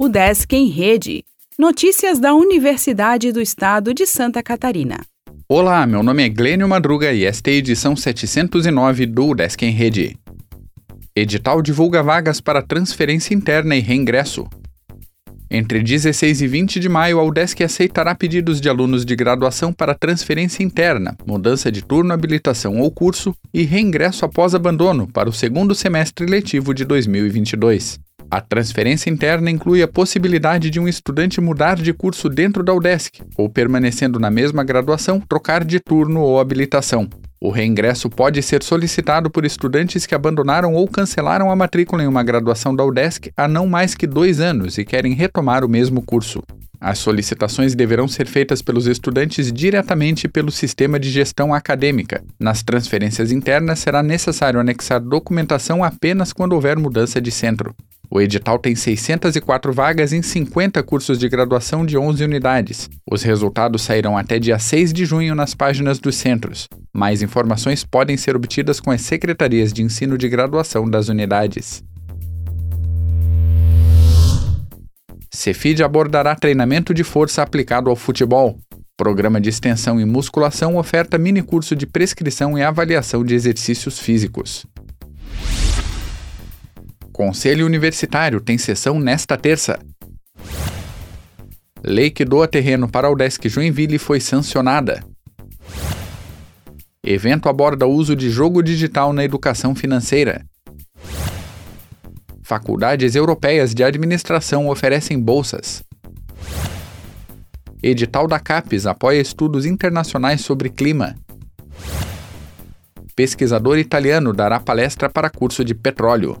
O Desk em Rede. Notícias da Universidade do Estado de Santa Catarina. Olá, meu nome é Glênio Madruga e esta é a edição 709 do Desk em Rede. Edital divulga vagas para transferência interna e reingresso. Entre 16 e 20 de maio, a UDESC aceitará pedidos de alunos de graduação para transferência interna, mudança de turno, habilitação ou curso e reingresso após abandono para o segundo semestre letivo de 2022. A transferência interna inclui a possibilidade de um estudante mudar de curso dentro da UDESC ou, permanecendo na mesma graduação, trocar de turno ou habilitação. O reingresso pode ser solicitado por estudantes que abandonaram ou cancelaram a matrícula em uma graduação da UDESC há não mais que dois anos e querem retomar o mesmo curso. As solicitações deverão ser feitas pelos estudantes diretamente pelo sistema de gestão acadêmica. Nas transferências internas, será necessário anexar documentação apenas quando houver mudança de centro. O edital tem 604 vagas em 50 cursos de graduação de 11 unidades. Os resultados sairão até dia 6 de junho nas páginas dos centros. Mais informações podem ser obtidas com as secretarias de ensino de graduação das unidades. Cefid abordará treinamento de força aplicado ao futebol. Programa de extensão e musculação oferta minicurso de prescrição e avaliação de exercícios físicos. Conselho Universitário tem sessão nesta terça. Lei que doa terreno para o Udesc Joinville foi sancionada. Evento aborda o uso de jogo digital na educação financeira. Faculdades europeias de administração oferecem bolsas. Edital da CAPES apoia estudos internacionais sobre clima. Pesquisador italiano dará palestra para curso de petróleo.